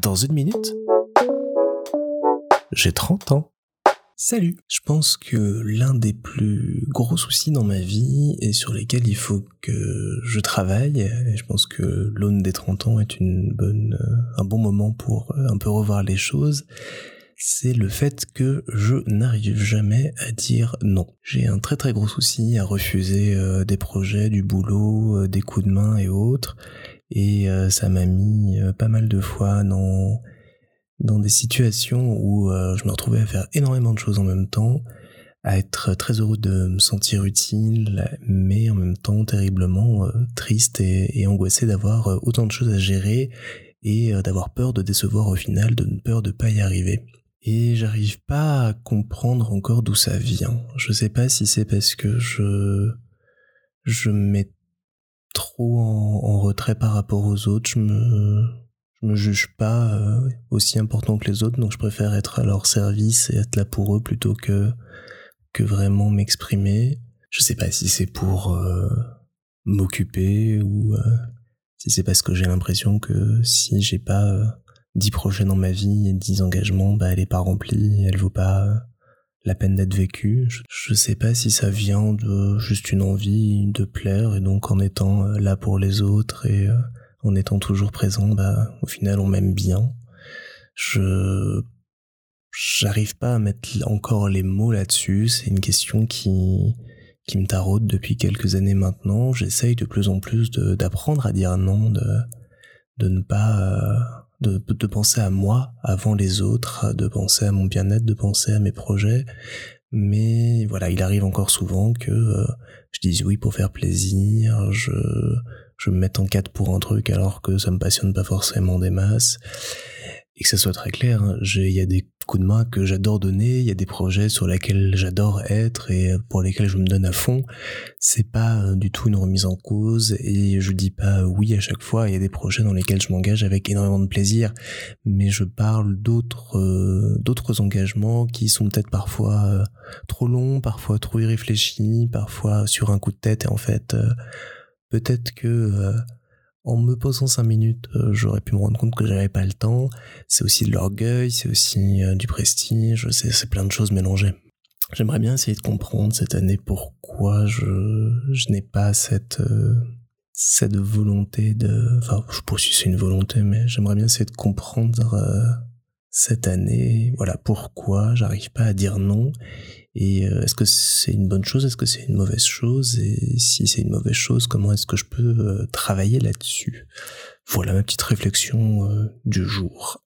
Dans une minute, j'ai 30 ans. Salut Je pense que l'un des plus gros soucis dans ma vie et sur lesquels il faut que je travaille, et je pense que l'aune des 30 ans est une bonne, un bon moment pour un peu revoir les choses, c'est le fait que je n'arrive jamais à dire non. J'ai un très très gros souci à refuser euh, des projets, du boulot, euh, des coups de main et autres, et euh, ça m'a mis pas mal de fois dans dans des situations où je me retrouvais à faire énormément de choses en même temps, à être très heureux de me sentir utile, mais en même temps terriblement triste et, angoissé d'avoir autant de choses à gérer et d'avoir peur de décevoir au final, de peur de pas y arriver et j'arrive pas à comprendre encore d'où ça vient. Je sais pas si c'est parce que je je mets trop en, retrait par rapport aux autres, je me je me juge pas euh, aussi important que les autres, donc je préfère être à leur service et être là pour eux plutôt que que vraiment m'exprimer. Je sais pas si c'est pour euh, m'occuper ou euh, si c'est parce que j'ai l'impression que si j'ai pas dix projets dans ma vie et dix engagements, bah elle est pas remplie, elle vaut pas la peine d'être vécue. Je, sais pas si ça vient de juste une envie de plaire et donc en étant euh, là pour les autres et euh, en étant toujours présent, bah au final on m'aime bien. Je j'arrive pas à mettre encore les mots là-dessus. C'est une question qui qui me taraude depuis quelques années maintenant. J'essaye de plus en plus d'apprendre à dire non, de de ne pas euh, de, de penser à moi avant les autres, de penser à mon bien-être, de penser à mes projets. Mais voilà, il arrive encore souvent que euh, je dise oui pour faire plaisir, je, je me mette en quatre pour un truc alors que ça me passionne pas forcément des masses et que ça soit très clair, hein, il y a des coups de main que j'adore donner, il y a des projets sur lesquels j'adore être et pour lesquels je me donne à fond. C'est pas euh, du tout une remise en cause et je dis pas oui à chaque fois. Il y a des projets dans lesquels je m'engage avec énormément de plaisir, mais je parle d'autres euh, d'autres engagements qui sont peut-être parfois euh, trop longs, parfois trop irréfléchis, parfois sur un coup de tête et en fait peut-être que en me posant cinq minutes, euh, j'aurais pu me rendre compte que j'avais pas le temps. C'est aussi de l'orgueil, c'est aussi euh, du prestige, c'est plein de choses mélangées. J'aimerais bien essayer de comprendre cette année pourquoi je, je n'ai pas cette euh, cette volonté de, enfin, je poursuis c'est une volonté, mais j'aimerais bien essayer de comprendre cette année, voilà pourquoi j'arrive pas à dire non et euh, est-ce que c'est une bonne chose Est-ce que c'est une mauvaise chose Et si c'est une mauvaise chose, comment est-ce que je peux euh, travailler là-dessus? Voilà ma petite réflexion euh, du jour.